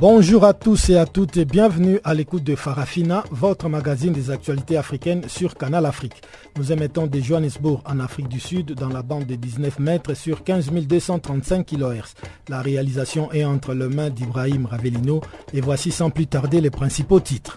Bonjour à tous et à toutes et bienvenue à l'écoute de Farafina, votre magazine des actualités africaines sur Canal Afrique. Nous émettons de Johannesburg en Afrique du Sud dans la bande de 19 mètres sur 15 235 kHz. La réalisation est entre les mains d'Ibrahim Ravelino et voici sans plus tarder les principaux titres.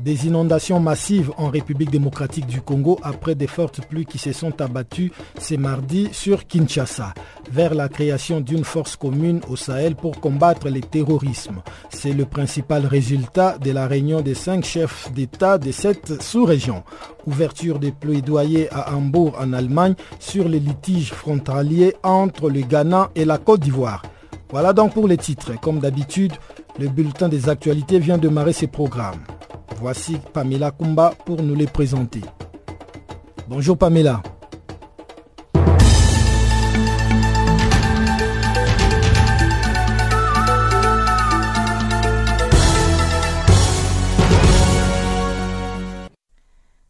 Des inondations massives en République démocratique du Congo après des fortes pluies qui se sont abattues ce mardi sur Kinshasa, vers la création d'une force commune au Sahel pour combattre le terrorisme. C'est le principal résultat de la réunion des cinq chefs d'État de cette sous-région. Ouverture des plaidoyers à Hambourg en Allemagne sur les litiges frontaliers entre le Ghana et la Côte d'Ivoire. Voilà donc pour les titres. Comme d'habitude, le bulletin des actualités vient de marrer ses programmes. Voici Pamela Kumba pour nous les présenter. Bonjour Pamela.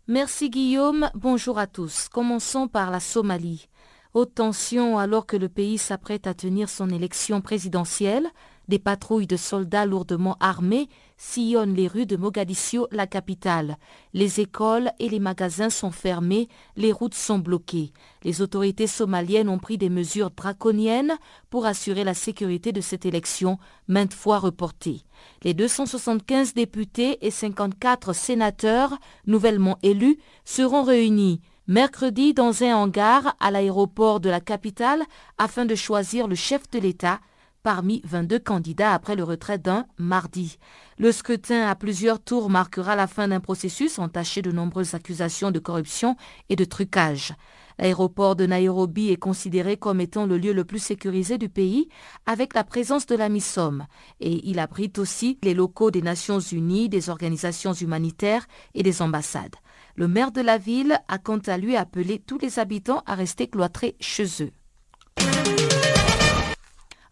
Merci Guillaume, bonjour à tous. Commençons par la Somalie. Haute tension alors que le pays s'apprête à tenir son élection présidentielle. Des patrouilles de soldats lourdement armés sillonnent les rues de Mogadiscio, la capitale. Les écoles et les magasins sont fermés, les routes sont bloquées. Les autorités somaliennes ont pris des mesures draconiennes pour assurer la sécurité de cette élection, maintes fois reportée. Les 275 députés et 54 sénateurs nouvellement élus seront réunis mercredi dans un hangar à l'aéroport de la capitale afin de choisir le chef de l'État parmi 22 candidats après le retrait d'un mardi. Le scrutin à plusieurs tours marquera la fin d'un processus entaché de nombreuses accusations de corruption et de trucage. L'aéroport de Nairobi est considéré comme étant le lieu le plus sécurisé du pays avec la présence de la MISOM et il abrite aussi les locaux des Nations Unies, des organisations humanitaires et des ambassades. Le maire de la ville a quant à lui appelé tous les habitants à rester cloîtrés chez eux.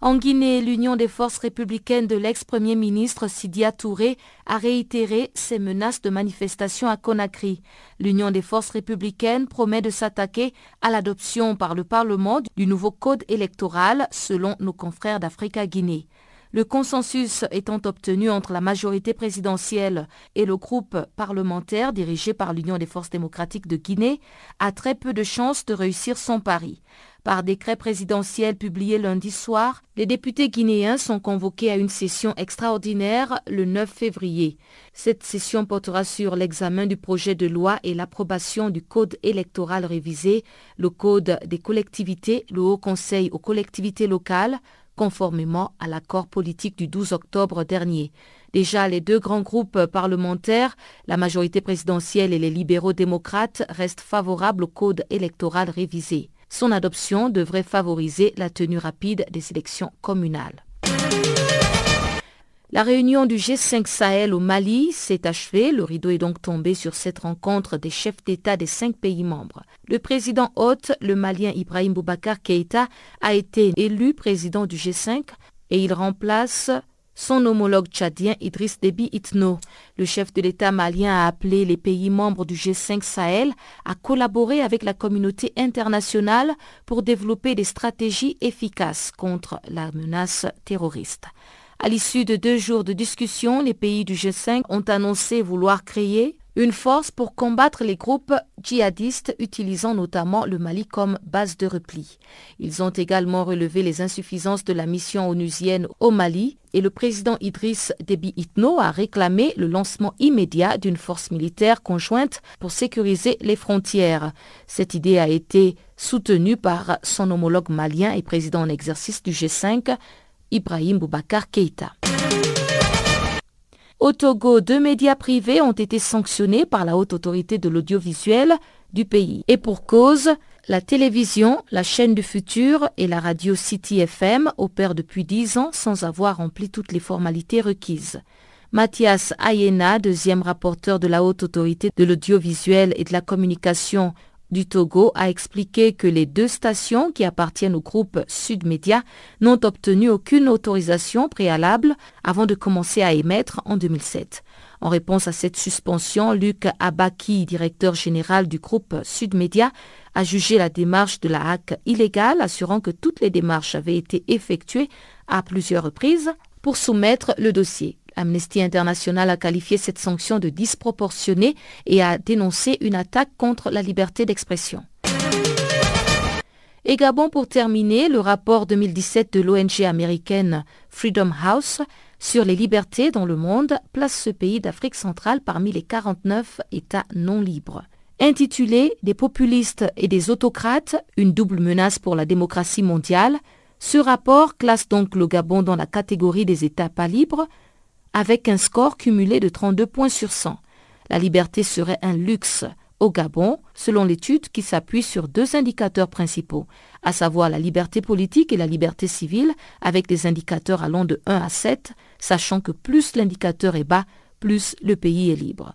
En Guinée, l'Union des forces républicaines de l'ex-premier ministre Sidia Touré a réitéré ses menaces de manifestation à Conakry. L'Union des forces républicaines promet de s'attaquer à l'adoption par le Parlement du nouveau code électoral selon nos confrères d'Africa Guinée. Le consensus étant obtenu entre la majorité présidentielle et le groupe parlementaire dirigé par l'Union des forces démocratiques de Guinée, a très peu de chances de réussir son pari. Par décret présidentiel publié lundi soir, les députés guinéens sont convoqués à une session extraordinaire le 9 février. Cette session portera sur l'examen du projet de loi et l'approbation du code électoral révisé, le code des collectivités, le Haut Conseil aux collectivités locales, conformément à l'accord politique du 12 octobre dernier. Déjà, les deux grands groupes parlementaires, la majorité présidentielle et les libéraux démocrates, restent favorables au code électoral révisé. Son adoption devrait favoriser la tenue rapide des élections communales. La réunion du G5 Sahel au Mali s'est achevée. Le rideau est donc tombé sur cette rencontre des chefs d'État des cinq pays membres. Le président hôte, le Malien Ibrahim Boubacar Keïta, a été élu président du G5 et il remplace son homologue tchadien Idriss Déby Itno. Le chef de l'État malien a appelé les pays membres du G5 Sahel à collaborer avec la communauté internationale pour développer des stratégies efficaces contre la menace terroriste. À l'issue de deux jours de discussion, les pays du G5 ont annoncé vouloir créer une force pour combattre les groupes djihadistes utilisant notamment le Mali comme base de repli. Ils ont également relevé les insuffisances de la mission onusienne au Mali et le président Idriss Déby Itno a réclamé le lancement immédiat d'une force militaire conjointe pour sécuriser les frontières. Cette idée a été soutenue par son homologue malien et président en exercice du G5, Ibrahim Boubacar Keïta. Au Togo, deux médias privés ont été sanctionnés par la haute autorité de l'audiovisuel du pays. Et pour cause, la télévision, la chaîne du futur et la radio City FM opèrent depuis dix ans sans avoir rempli toutes les formalités requises. Mathias Ayena, deuxième rapporteur de la haute autorité de l'audiovisuel et de la communication du Togo a expliqué que les deux stations qui appartiennent au groupe Sud Média n'ont obtenu aucune autorisation préalable avant de commencer à émettre en 2007. En réponse à cette suspension, Luc Abaki, directeur général du groupe Sud Média, a jugé la démarche de la HAC illégale, assurant que toutes les démarches avaient été effectuées à plusieurs reprises pour soumettre le dossier. Amnesty International a qualifié cette sanction de disproportionnée et a dénoncé une attaque contre la liberté d'expression. Et Gabon, pour terminer, le rapport 2017 de l'ONG américaine Freedom House sur les libertés dans le monde place ce pays d'Afrique centrale parmi les 49 États non libres. Intitulé Des populistes et des autocrates, une double menace pour la démocratie mondiale, ce rapport classe donc le Gabon dans la catégorie des États pas libres, avec un score cumulé de 32 points sur 100. La liberté serait un luxe au Gabon, selon l'étude qui s'appuie sur deux indicateurs principaux, à savoir la liberté politique et la liberté civile, avec des indicateurs allant de 1 à 7, sachant que plus l'indicateur est bas, plus le pays est libre.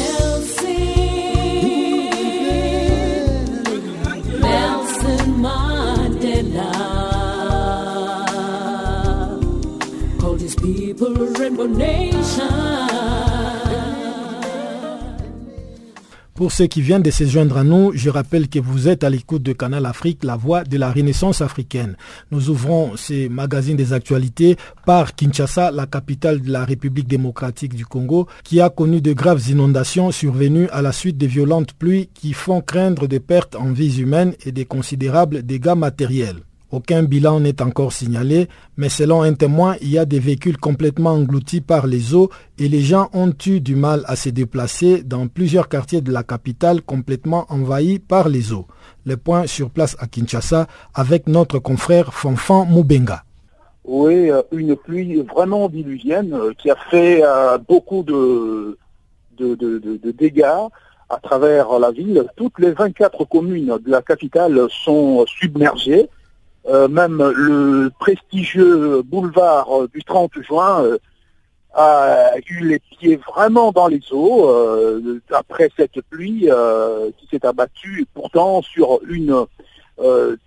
Pour ceux qui viennent de se joindre à nous, je rappelle que vous êtes à l'écoute de Canal Afrique, la voix de la Renaissance africaine. Nous ouvrons ces magazines des actualités par Kinshasa, la capitale de la République démocratique du Congo, qui a connu de graves inondations survenues à la suite de violentes pluies qui font craindre des pertes en vies humaines et des considérables dégâts matériels. Aucun bilan n'est encore signalé, mais selon un témoin, il y a des véhicules complètement engloutis par les eaux et les gens ont eu du mal à se déplacer dans plusieurs quartiers de la capitale complètement envahis par les eaux. Le point sur place à Kinshasa avec notre confrère Fanfan Moubenga. Oui, euh, une pluie vraiment diluvienne euh, qui a fait euh, beaucoup de, de, dégâts à travers la ville. Toutes les 24 communes de la capitale sont submergées. Euh, même le prestigieux boulevard euh, du 30 juin euh, a eu les pieds vraiment dans les eaux après cette pluie qui s'est abattue pourtant sur une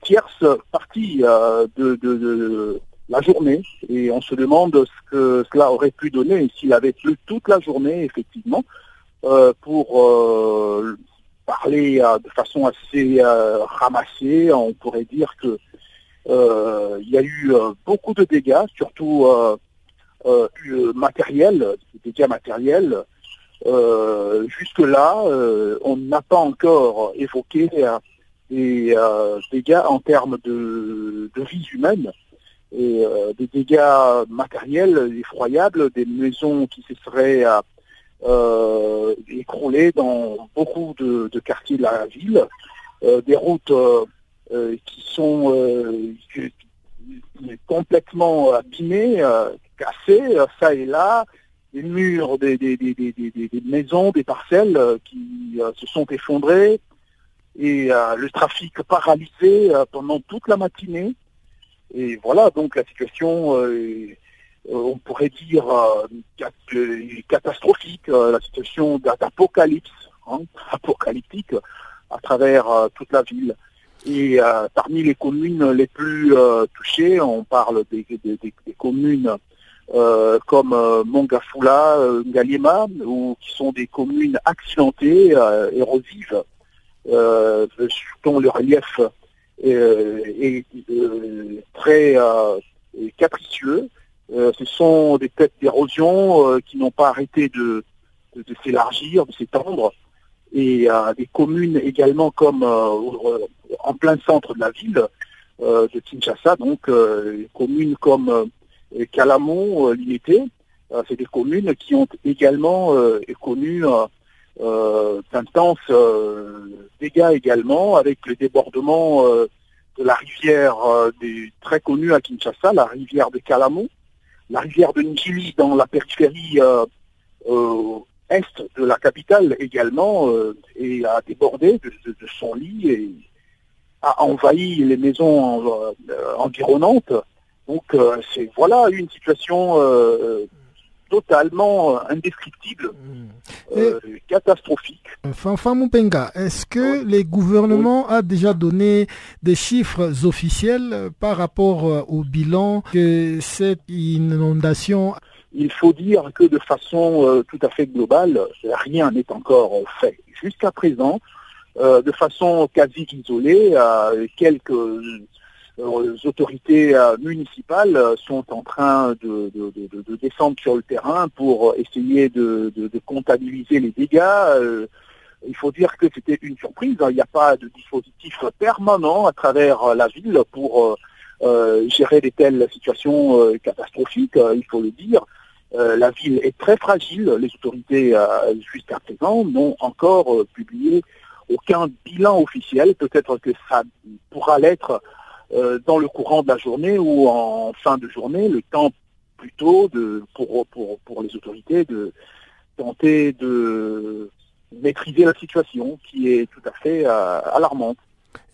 tierce partie de, la journée. Et on se demande ce que cela aurait pu donner s'il avait plu toute la journée, effectivement, pour parler de façon assez ramassée. On pourrait dire que il y a eu euh, beaucoup de dégâts, surtout euh, matériels, des dégâts matériels. Jusque-là, on n'a pas encore évoqué des dégâts en termes de, vie humaine et des dégâts matériels effroyables, des maisons qui se seraient écroulées dans beaucoup de, quartiers de la ville, des routes euh, qui sont euh, complètement abîmés, euh, cassés, ça et là, les murs des, maisons, des parcelles qui se sont effondrés et le trafic paralysé pendant toute la matinée. Et voilà, donc la situation, on pourrait dire, catastrophique, la situation d'apocalypse, hein, apocalyptique à travers toute la ville. Et euh, parmi les communes les plus euh, touchées, on parle des, communes euh, comme Mongafula, Ngaliema, ou qui sont des communes accidentées, érosives, dont le relief est, très capricieux. ce sont des têtes d'érosion qui n'ont pas arrêté de, s'élargir, de s'étendre, et des communes également comme en plein centre de la ville de Kinshasa, donc communes comme Calamon, Limité, c'est des communes qui ont également connu d'intenses dégâts également avec le débordement de la rivière très connue à Kinshasa, la rivière de Calamon, la rivière de Njili dans la périphérie euh, euh, est de la capitale également euh, et a débordé de, son lit et a envahi les maisons environnantes. Donc c'est voilà une situation totalement indescriptible, hmm. catastrophique. Fanfan Mupenga, est-ce que les gouvernements a déjà donné des chiffres officiels par rapport au bilan que cette inondation il faut dire que de façon tout à fait globale, rien n'est encore fait. Jusqu'à présent, de façon quasi isolée, quelques les autorités euh, municipales sont en train de, descendre sur le terrain pour essayer de, comptabiliser les dégâts. Euh, il faut dire que c'était une surprise. Hein. Il n'y a pas de dispositif permanent à travers la ville pour euh, gérer des telles situations catastrophiques, il faut le dire. la ville est très fragile. Les autorités, jusqu'à présent, n'ont encore publié aucun bilan officiel. Peut-être que ça pourra l'être euh, dans le courant de la journée ou en fin de journée, le temps plutôt de, pour, pour, pour les autorités de tenter de maîtriser la situation qui est tout à fait euh, alarmante.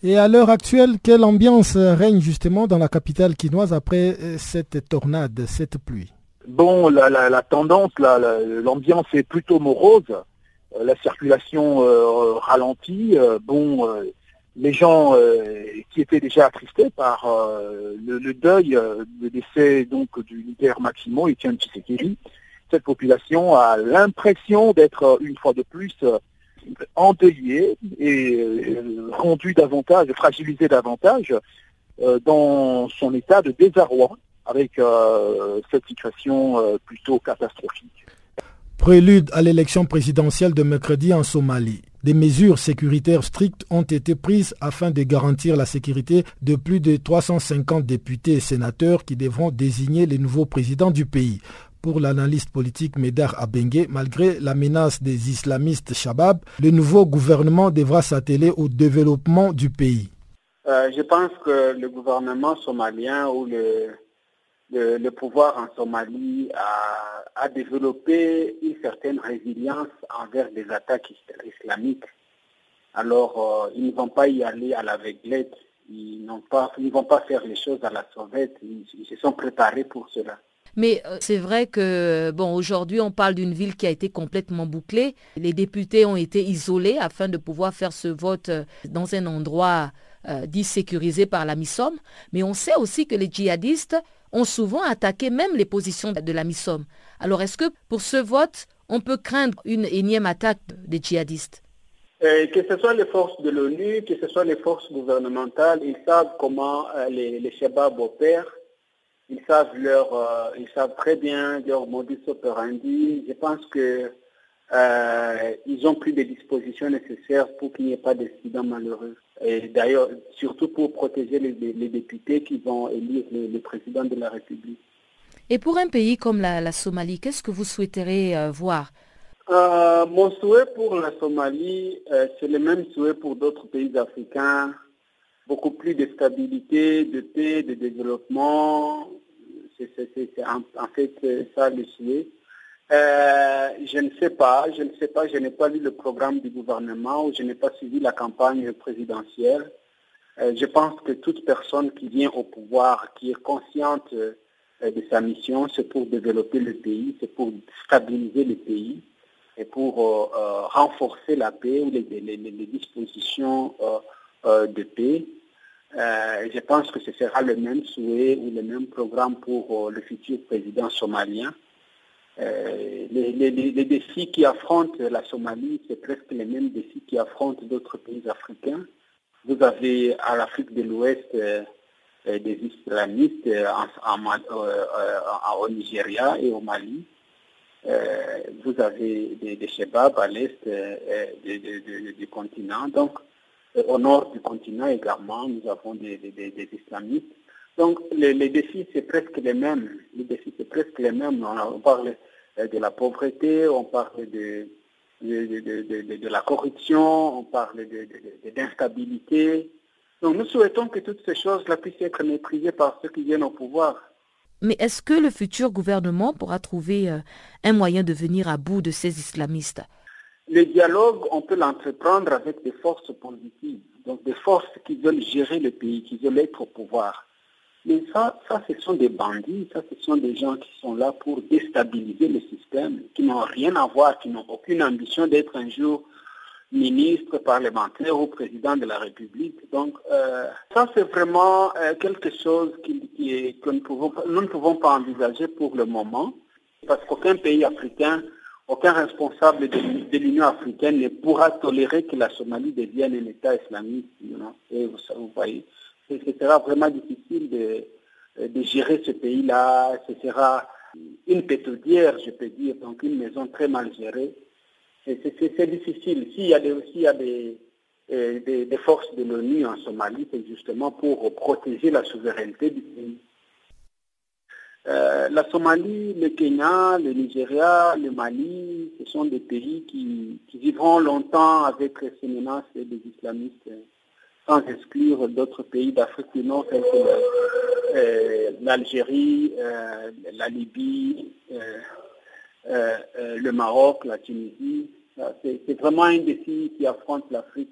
Et à l'heure actuelle, quelle ambiance règne justement dans la capitale quinoise après euh, cette tornade, cette pluie? Bon, la, la, tendance, l'ambiance est plutôt morose. La circulation ralentit. bon, les gens euh, qui étaient déjà attristés par euh, le, deuil, euh, le décès donc du leader Maximo Etienne Tshisekedi, cette population a l'impression d'être une fois de plus endeuillée et rendue davantage, fragilisée davantage dans son état de désarroi avec cette situation plutôt catastrophique. Prélude à l'élection présidentielle de mercredi en Somalie. Des mesures sécuritaires strictes ont été prises afin de garantir la sécurité de plus de 350 députés et sénateurs qui devront désigner les nouveaux présidents du pays. Pour l'analyste politique Medar Abengue, malgré la menace des islamistes Shabab, le nouveau gouvernement devra s'atteler au développement du pays. Euh, je pense que le gouvernement somalien ou le, le, pouvoir en Somalie a, développé une certaine résilience envers des attaques islamiques. Alors, euh, ils ne vont pas y aller à l'aveuglette, ils, ils ne vont pas faire les choses à la sauvette, ils, se sont préparés pour cela. Mais euh, c'est vrai que, bon, aujourd'hui, on parle d'une ville qui a été complètement bouclée. Les députés ont été isolés afin de pouvoir faire ce vote euh, dans un endroit dit sécurisé par la MISOM. Mais on sait aussi que les djihadistes ont souvent attaqué même les positions de la MISOM. Alors est-ce que pour ce vote, on peut craindre une énième attaque des djihadistes? Euh, que ce soit les forces de l'ONU, que ce soit les forces gouvernementales, ils savent comment euh, les, les Shabab opèrent. Ils savent, leur, euh, ils savent très bien leur modus operandi. Je pense que ils ont pris des dispositions nécessaires pour qu'il n'y ait pas d'incidents malheureux. Et d'ailleurs, surtout pour protéger les, députés qui vont élire le, président de la République. Et pour un pays comme la, Somalie, qu'est-ce que vous souhaiteriez euh, voir? Euh, Mon souhait pour la Somalie, euh, c'est le même souhait pour d'autres pays africains. Beaucoup plus de stabilité, de paix, de développement. C'est en, fait ça le souhait. Euh, je ne sais pas, je ne sais pas, je n'ai pas lu le programme du gouvernement ou je n'ai pas suivi la campagne présidentielle. Euh, je pense que toute personne qui vient au pouvoir, qui est consciente euh, de sa mission, c'est pour développer le pays, c'est pour stabiliser le pays et pour renforcer la paix ou les, les dispositions de paix. je pense que ce sera le même souhait ou le même programme pour le futur président somalien. Euh, les, défis qui affrontent la Somalie, c'est presque les mêmes défis qui affrontent d'autres pays africains. Vous avez à l'Afrique de l'Ouest euh, euh, des islamistes au Nigeria et au Mali. vous avez des, des à l'est du continent. Donc, au nord du continent également, nous avons des, islamistes. Donc, les, défis, c'est presque les mêmes. Les défis, c'est presque les mêmes. On, parle de la pauvreté, on parle de, de, la corruption, on parle d'instabilité. Donc, nous souhaitons que toutes ces choses-là puissent être maîtrisées par ceux qui viennent au pouvoir. Mais est-ce que le futur gouvernement pourra trouver euh, un moyen de venir à bout de ces islamistes? Le dialogue, on peut l'entreprendre avec des forces positives, donc des forces qui veulent gérer le pays, qui veulent être au pouvoir. Mais ça, ça, ce sont des bandits, ça, ce sont des gens qui sont là pour déstabiliser le système, qui n'ont rien à voir, qui n'ont aucune ambition d'être un jour ministre, parlementaire ou président de la République. Donc euh, ça, c'est vraiment euh, quelque chose qui, est, que nous, ne pouvons pas envisager pour le moment, parce qu'aucun pays africain, aucun responsable de, l'Union africaine ne pourra tolérer que la Somalie devienne un État islamiste. Et vous, voyez, ce sera vraiment difficile de, de gérer ce pays-là. Ce sera une pétodière, je peux dire, donc une maison très mal gérée c'est difficile. S'il y a, des, y a euh, des, des, forces de l'ONU en Somalie, c'est justement pour protéger la souveraineté du pays. Euh, la Somalie, le Kenya, le Nigeria, le Mali, ce sont des pays qui, vivront longtemps avec ces menaces des islamistes, sans exclure d'autres pays d'Afrique du Nord, tels que euh, l'Algérie, la Libye, euh, euh, le Maroc, la Tunisie. C'est vraiment un défi qui affronte l'Afrique.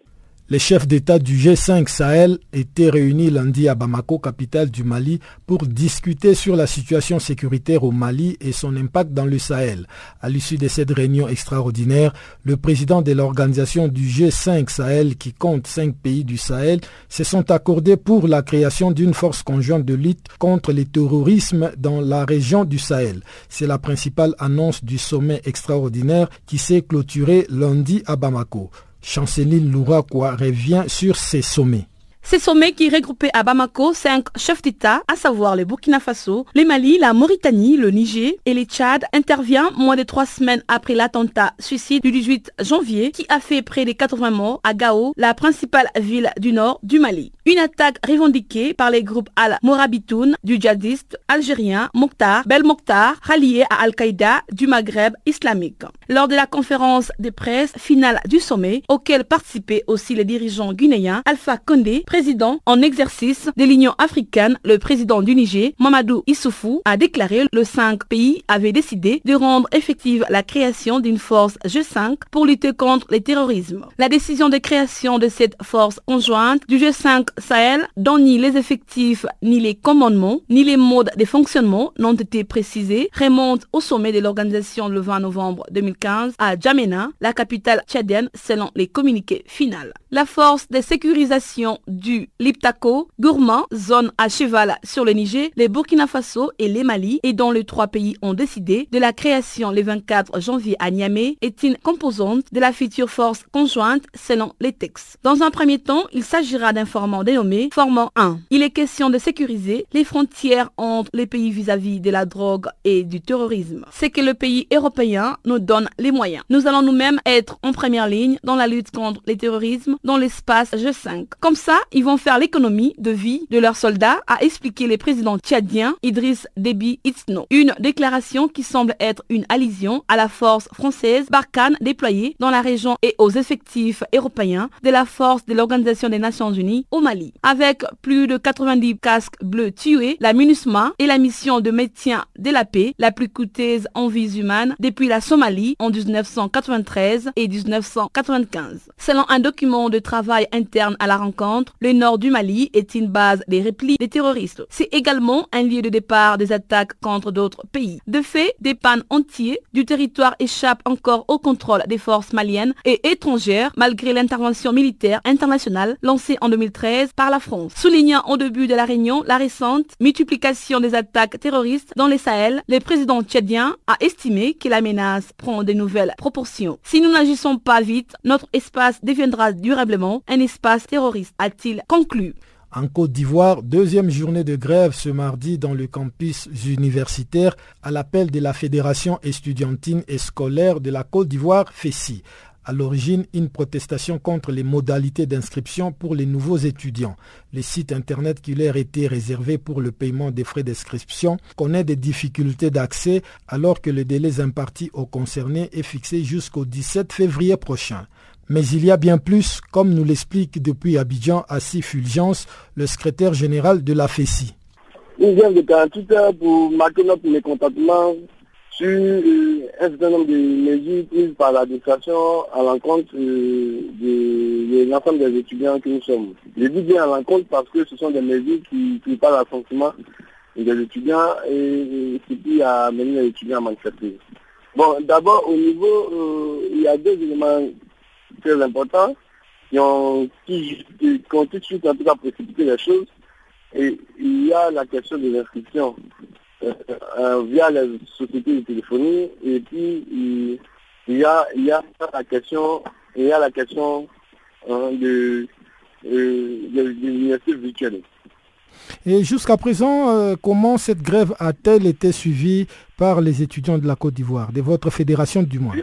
Les chefs d'État du G5 Sahel étaient réunis lundi à Bamako, capitale du Mali, pour discuter sur la situation sécuritaire au Mali et son impact dans le Sahel. À l'issue de cette réunion extraordinaire, le président de l'organisation du G5 Sahel, qui compte cinq pays du Sahel, se sont accordés pour la création d'une force conjointe de lutte contre le terrorisme dans la région du Sahel. C'est la principale annonce du sommet extraordinaire qui s'est clôturé lundi à Bamako. Chanceline Louraquois revient sur ces sommets. Ces sommets qui regroupaient à Bamako cinq chefs d'État, à savoir le Burkina Faso, le Mali, la Mauritanie, le Niger et le Tchad, intervient moins de trois semaines après l'attentat suicide du 18 janvier qui a fait près de 80 morts à Gao, la principale ville du nord du Mali. Une attaque revendiquée par les groupes Al-Morabitoun du djihadiste algérien Mokhtar Bel Mokhtar, rallié à Al-Qaïda du Maghreb islamique. Lors de la conférence de presse finale du sommet, auquel participaient aussi les dirigeants guinéens Alpha Condé, président en exercice de l'Union africaine, le président du Niger, Mamadou Issoufou, a déclaré que le 5 pays avait décidé de rendre effective la création d'une force G5 pour lutter contre le terrorisme. La décision de création de cette force conjointe du G5 Sahel, dont ni les effectifs, ni les commandements, ni les modes de fonctionnement n'ont été précisés, remonte au sommet de l'organisation le 20 novembre 2015 à Djamena, la capitale tchadienne, selon les communiqués finaux. La force de sécurisation du Liptako, Gourmand, zone à cheval sur le Niger, les Burkina Faso et les Mali, et dont les trois pays ont décidé de la création le 24 janvier à Niamey, est une composante de la future force conjointe selon les textes. Dans un premier temps, il s'agira d'un format dénommé Formant 1. Il est question de sécuriser les frontières entre les pays vis-à-vis de la drogue et du terrorisme. C'est que le pays européen nous donne les moyens. Nous allons nous-mêmes être en première ligne dans la lutte contre le terrorisme dans l'espace G5. Comme ça, ils vont faire l'économie de vie de leurs soldats, a expliqué le président tchadien Idriss Déby Itno. Une déclaration qui semble être une allusion à la force française Barkhane déployée dans la région et aux effectifs européens de la force de l'Organisation des Nations Unies au Mali. Avec plus de 90 casques bleus tués, la MINUSMA et la mission de maintien de la paix la plus coûteuse en vies humaines depuis la Somalie en 1993 et 1995. Selon un document de travail interne à la rencontre, le nord du Mali est une base des replis des terroristes. C'est également un lieu de départ des attaques contre d'autres pays. De fait, des pannes entiers du territoire échappent encore au contrôle des forces maliennes et étrangères malgré l'intervention militaire internationale lancée en 2013 par la France. Soulignant au début de la réunion la récente multiplication des attaques terroristes dans les Sahel, le président tchadien a estimé que la menace prend de nouvelles proportions. Si nous n'agissons pas vite, notre espace deviendra un espace terroriste, a-t-il conclu. En Côte d'Ivoire, deuxième journée de grève ce mardi dans le campus universitaire à l'appel de la Fédération estudiantine et scolaire de la Côte d'Ivoire, FESI à l'origine une protestation contre les modalités d'inscription pour les nouveaux étudiants. Le site internet qui leur était réservé pour le paiement des frais d'inscription connaît des difficultés d'accès alors que le délai imparti aux concernés est fixé jusqu'au 17 février prochain. Mais il y a bien plus, comme nous l'explique depuis Abidjan Assis Fulgence, le secrétaire général de la FESI. Nous vient de 48 heures pour marquer notre mécontentement sur euh, un certain nombre de mesures prises par l'administration à l'encontre euh, de, l'ensemble des étudiants que nous sommes. Je dis bien à l'encontre parce que ce sont des mesures qui, qui parlent à des étudiants et, qui a mener les étudiants à manifester. Bon, d'abord, au niveau, euh, il y a deux éléments très importants qui ont, qui, ont tout de suite en tout cas précipité les choses. Et il y a la question de l'inscription euh, euh, via les sociétés de téléphonie. Et puis, il, y, a, il y a la question, il y a la question hein, de, euh, de, l'université virtuelle. Et jusqu'à présent, comment cette grève a-t-elle été suivie par les étudiants de la Côte d'Ivoire, de votre fédération du moins?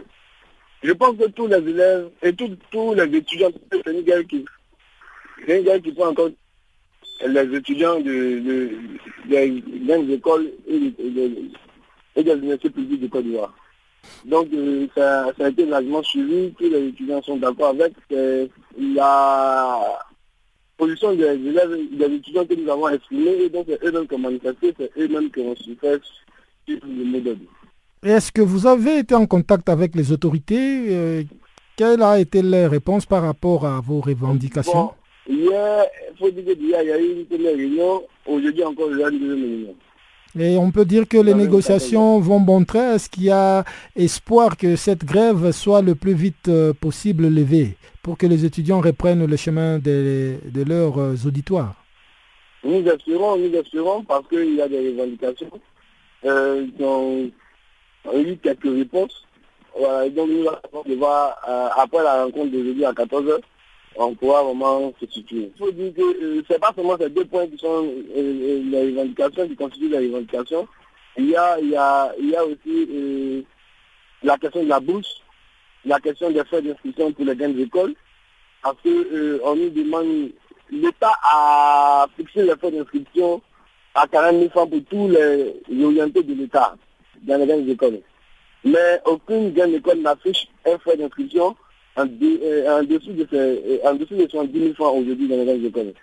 Je, pense que tous les élèves et tous, les étudiants, c'est une guerre qui, une guerre qui prend encore les étudiants de, des écoles et, des universités publiques de Côte d'Ivoire. Donc euh, ça, a été largement suivi, tous les étudiants sont d'accord avec. la position des élèves, des étudiants que nous avons exprimée, et donc c'est eux-mêmes qui ont manifesté, c'est eux-mêmes qui ont fait sur le modèle. Est-ce que vous avez été en contact avec les autorités euh, Quelle a été leur réponse par rapport à vos revendications? Hier, il faut dire qu'il y a eu une première réunion. Aujourd'hui encore, il y a une deuxième réunion. Et on peut dire que les négociations vont bon train. Est-ce qu'il y a espoir que cette grève soit le plus vite euh, possible levée pour que les étudiants reprennent le chemin de, leurs euh, auditoires? Nous espérons, nous espérons parce qu'il y a des revendications euh, eu quelques réponses. donc nous allons devoir, après la rencontre d'aujourd'hui à 14h, on pourra vraiment se situer. Il faut dire que euh, ce n'est pas seulement ces deux points qui sont euh, euh, les revendications, qui constituent les revendications. Il y a, il y a, il y a aussi la question de la bourse, la question des frais d'inscription pour les grandes écoles, parce qu'on nous demande, l'État a fixé les frais d'inscription à 40 000 francs pour tous les, orientés de l'État dans les grandes écoles. Mais aucune grande école n'affiche un frais d'inscription en, dessous de en dessous de 70 000 francs aujourd'hui dans les grandes écoles.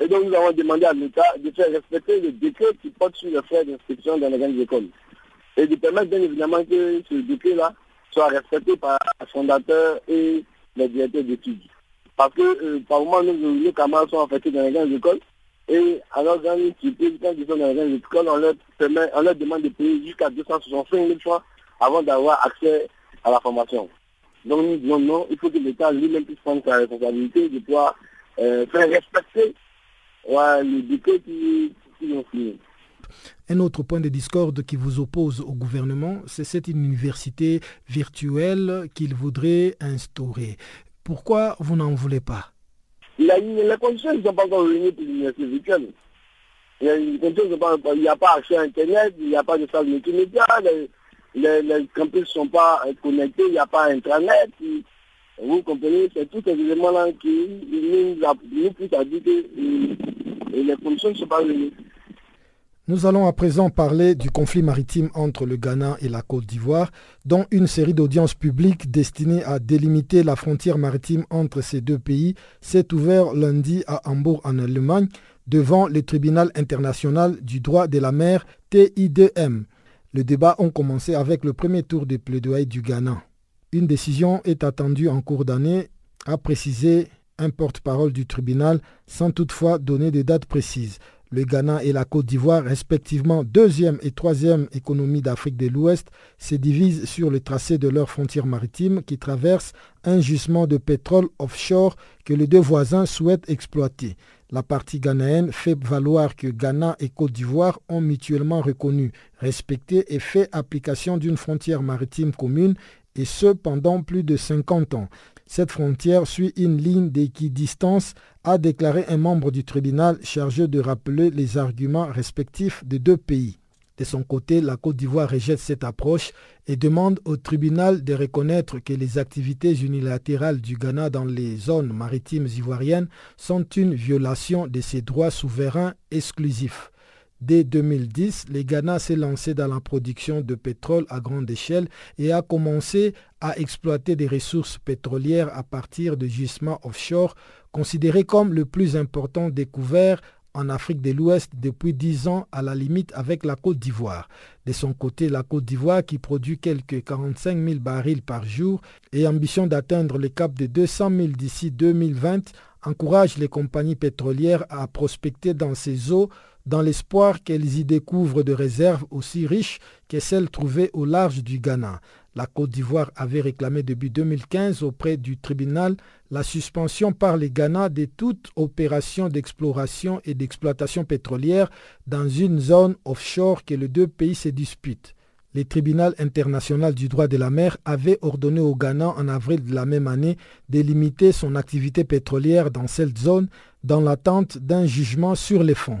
Et donc nous avons demandé à l'État de faire respecter le décret qui porte sur les frais d'inscription dans les grandes écoles. Et de permettre bien évidemment que ce décret-là soit respecté par le fondateur et les directeurs d'études. Parce que euh, par moment, nous, nos camarades sont affectés dans les grandes écoles. Et alors, quand ils sont dans les écoles, on leur, demande de payer jusqu'à 265 000 francs avant d'avoir accès à la formation. Donc nous disons non, il faut que l'État lui-même puisse prendre sa responsabilité de pouvoir euh, faire respecter les décrets qui, ont signé. Un autre point de discorde qui vous oppose au gouvernement, c'est cette université virtuelle qu'il voudrait instaurer. Pourquoi vous n'en voulez pas? Les conditions ne sont pas encore réunies pour l'université virtuelle. Il n'y a, pas accès à Internet, il n'y a pas de salle multimédia, les, les campus ne sont pas connectés, il n'y a pas Intranet. Vous comprenez, c'est tous ces éléments-là qui nous, nous poussent à que euh, les conditions ne sont pas réunies. Nous allons à présent parler du conflit maritime entre le Ghana et la Côte d'Ivoire, dont une série d'audiences publiques destinées à délimiter la frontière maritime entre ces deux pays s'est ouverte lundi à Hambourg en Allemagne devant le tribunal international du droit de la mer TIDM. Le débat ont commencé avec le premier tour des plaidoyers du Ghana. Une décision est attendue en cours d'année, a précisé un porte-parole du tribunal, sans toutefois donner des dates précises. Le Ghana et la Côte d'Ivoire, respectivement deuxième et troisième économie d'Afrique de l'Ouest, se divisent sur le tracé de leurs frontières maritimes qui traversent un gisement de pétrole offshore que les deux voisins souhaitent exploiter. La partie ghanéenne fait valoir que Ghana et Côte d'Ivoire ont mutuellement reconnu, respecté et fait application d'une frontière maritime commune et ce pendant plus de 50 ans. Cette frontière suit une ligne d'équidistance, a déclaré un membre du tribunal chargé de rappeler les arguments respectifs des deux pays. De son côté, la Côte d'Ivoire rejette cette approche et demande au tribunal de reconnaître que les activités unilatérales du Ghana dans les zones maritimes ivoiriennes sont une violation de ses droits souverains exclusifs. Dès 2010, le Ghana s'est lancé dans la production de pétrole à grande échelle et a commencé à exploiter des ressources pétrolières à partir de gisements offshore considérés comme le plus important découvert en Afrique de l'Ouest depuis 10 ans à la limite avec la Côte d'Ivoire. De son côté, la Côte d'Ivoire, qui produit quelques 45 000 barils par jour et ambition d'atteindre le cap de 200 000 d'ici 2020, encourage les compagnies pétrolières à prospecter dans ces eaux dans l'espoir qu'elles y découvrent de réserves aussi riches que celles trouvées au large du Ghana. La Côte d'Ivoire avait réclamé depuis 2015 auprès du tribunal la suspension par les Ghana de toute opération d'exploration et d'exploitation pétrolière dans une zone offshore que les deux pays se disputent. Le tribunal international du droit de la mer avait ordonné au Ghana en avril de la même année de limiter son activité pétrolière dans cette zone dans l'attente d'un jugement sur les fonds.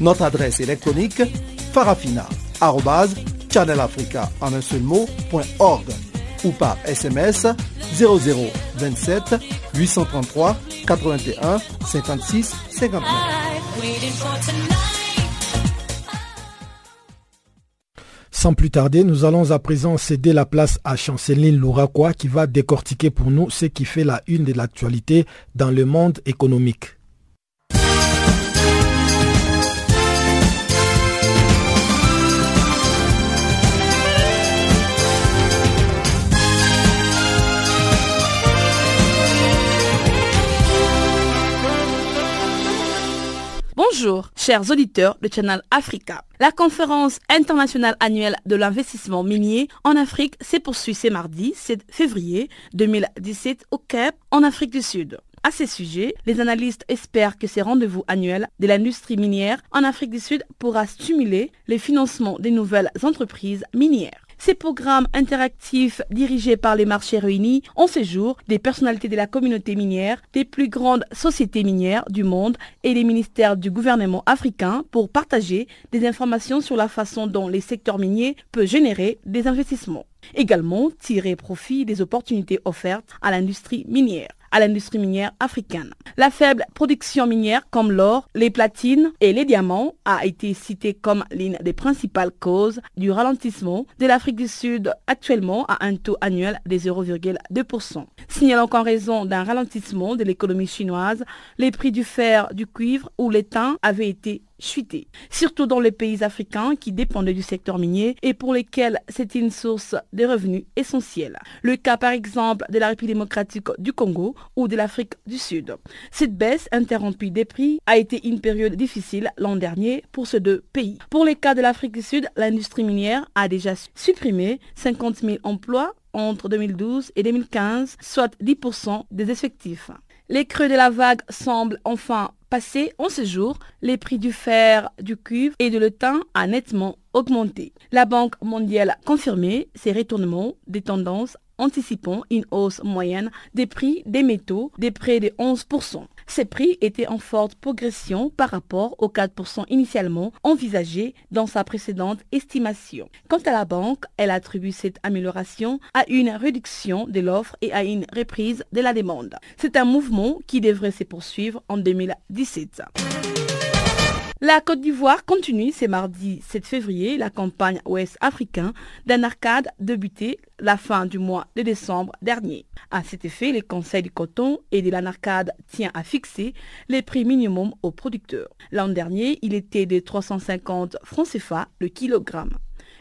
Notre adresse électronique farafina.channelafrica ou par SMS 0027 833 81 56 59. Sans plus tarder, nous allons à présent céder la place à Chanceline Louraquois qui va décortiquer pour nous ce qui fait la une de l'actualité dans le monde économique. Chers auditeurs de Channel Africa. La conférence internationale annuelle de l'investissement minier en Afrique s'est poursuivie ce mardi 7 février 2017 au Cap, en Afrique du Sud. À ce sujet, les analystes espèrent que ces rendez-vous annuels de l'industrie minière en Afrique du Sud pourra stimuler le financement des nouvelles entreprises minières. Ces programmes interactifs dirigés par les marchés réunis ont séjour des personnalités de la communauté minière, des plus grandes sociétés minières du monde et les ministères du gouvernement africain pour partager des informations sur la façon dont les secteurs miniers peuvent générer des investissements. Également, tirer profit des opportunités offertes à l'industrie minière à l'industrie minière africaine. La faible production minière comme l'or, les platines et les diamants a été citée comme l'une des principales causes du ralentissement de l'Afrique du Sud actuellement à un taux annuel de 0,2%. Signalant qu'en raison d'un ralentissement de l'économie chinoise, les prix du fer, du cuivre ou l'étain avaient été surtout dans les pays africains qui dépendaient du secteur minier et pour lesquels c'est une source de revenus essentielle. Le cas par exemple de la République démocratique du Congo ou de l'Afrique du Sud. Cette baisse interrompue des prix a été une période difficile l'an dernier pour ces deux pays. Pour les cas de l'Afrique du Sud, l'industrie minière a déjà supprimé 50 000 emplois entre 2012 et 2015, soit 10% des effectifs. Les creux de la vague semblent enfin passer en ce jour. Les prix du fer, du cuivre et de l'étain a nettement augmenté. La Banque mondiale a confirmé ces retournements des tendances anticipant une hausse moyenne des prix des métaux de près de 11%. Ces prix étaient en forte progression par rapport aux 4% initialement envisagés dans sa précédente estimation. Quant à la banque, elle attribue cette amélioration à une réduction de l'offre et à une reprise de la demande. C'est un mouvement qui devrait se poursuivre en 2017. La Côte d'Ivoire continue ce mardi 7 février la campagne ouest africain d'un arcade débuté la fin du mois de décembre dernier. À cet effet, le Conseil du coton et de l'anarcade tient à fixer les prix minimum aux producteurs. L'an dernier, il était de 350 francs CFA le kilogramme.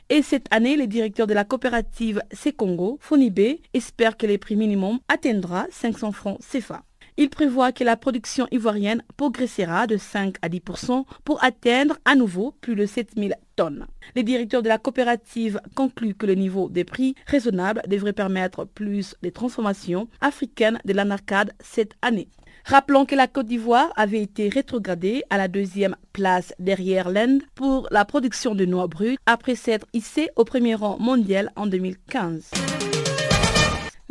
Et cette année, le directeur de la coopérative Congo, Fonibé, espère que les prix minimum atteindra 500 francs CFA. Il prévoit que la production ivoirienne progressera de 5 à 10% pour atteindre à nouveau plus de 7000 tonnes. Les directeurs de la coopérative concluent que le niveau des prix raisonnables devrait permettre plus de transformations africaines de l'anarcade cette année. Rappelons que la Côte d'Ivoire avait été rétrogradée à la deuxième place derrière l'Inde pour la production de noix brutes après s'être hissée au premier rang mondial en 2015.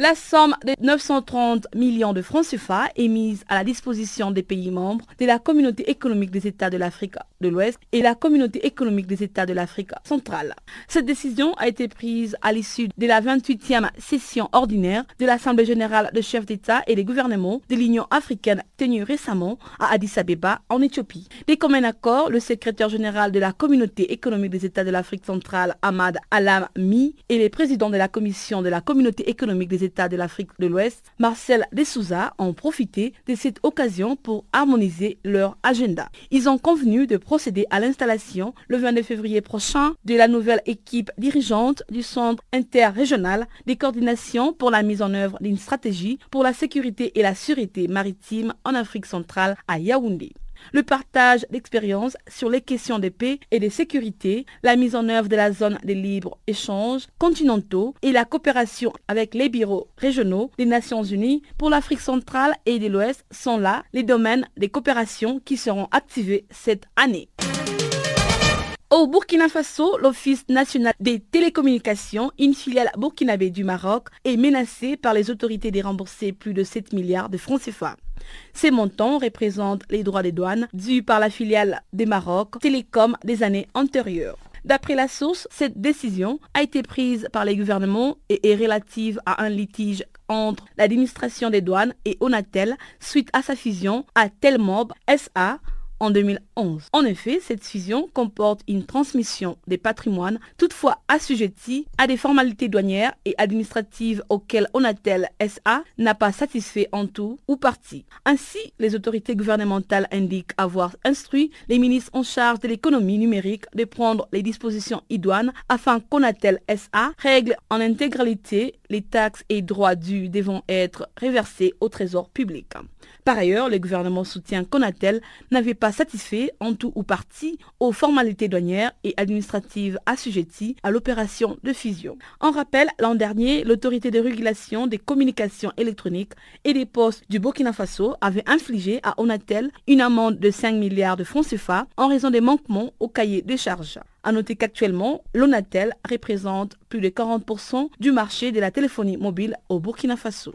La somme de 930 millions de francs CFA est mise à la disposition des pays membres de la communauté économique des États de l'Afrique de l'Ouest et la communauté économique des États de l'Afrique centrale. Cette décision a été prise à l'issue de la 28e session ordinaire de l'Assemblée générale de chefs d'État et des gouvernements de l'Union africaine tenue récemment à Addis Abeba en Éthiopie. Des communs accords, le secrétaire général de la communauté économique des États de l'Afrique centrale, Ahmad Alam Mi, et les présidents de la commission de la communauté économique des États de l'Afrique de l'Ouest, Marcel Dessouza, ont profité de cette occasion pour harmoniser leur agenda. Ils ont convenu de procéder à l'installation le 22 février prochain de la nouvelle équipe dirigeante du Centre interrégional des coordinations pour la mise en œuvre d'une stratégie pour la sécurité et la sûreté maritime en Afrique centrale à Yaoundé le partage d'expériences sur les questions de paix et de sécurité, la mise en œuvre de la zone de libre-échange continentaux et la coopération avec les bureaux régionaux des Nations Unies pour l'Afrique centrale et de l'Ouest sont là les domaines des coopérations qui seront activés cette année. Au Burkina Faso, l'Office national des télécommunications, une filiale burkinabé du Maroc, est menacé par les autorités de rembourser plus de 7 milliards de francs CFA. Ces montants représentent les droits des douanes dus par la filiale des Maroc Télécom des années antérieures. D'après la source, cette décision a été prise par les gouvernements et est relative à un litige entre l'administration des douanes et Onatel suite à sa fusion à Telmob SA en 2011. En effet, cette fusion comporte une transmission des patrimoines, toutefois assujettis à des formalités douanières et administratives auxquelles Onatel SA n'a pas satisfait en tout ou partie. Ainsi, les autorités gouvernementales indiquent avoir instruit les ministres en charge de l'économie numérique de prendre les dispositions idoines afin qu'Onatel SA règle en intégralité les taxes et droits dus devant être reversés au trésor public. Par ailleurs, le gouvernement soutient qu'Onatel n'avait pas satisfait en tout ou partie aux formalités douanières et administratives assujetties à l'opération de fusion. En rappel, l'an dernier, l'autorité de régulation des communications électroniques et des postes du Burkina Faso avait infligé à Onatel une amende de 5 milliards de francs CFA en raison des manquements au cahier des charges. A noter qu'actuellement, l'Onatel représente plus de 40% du marché de la téléphonie mobile au Burkina Faso.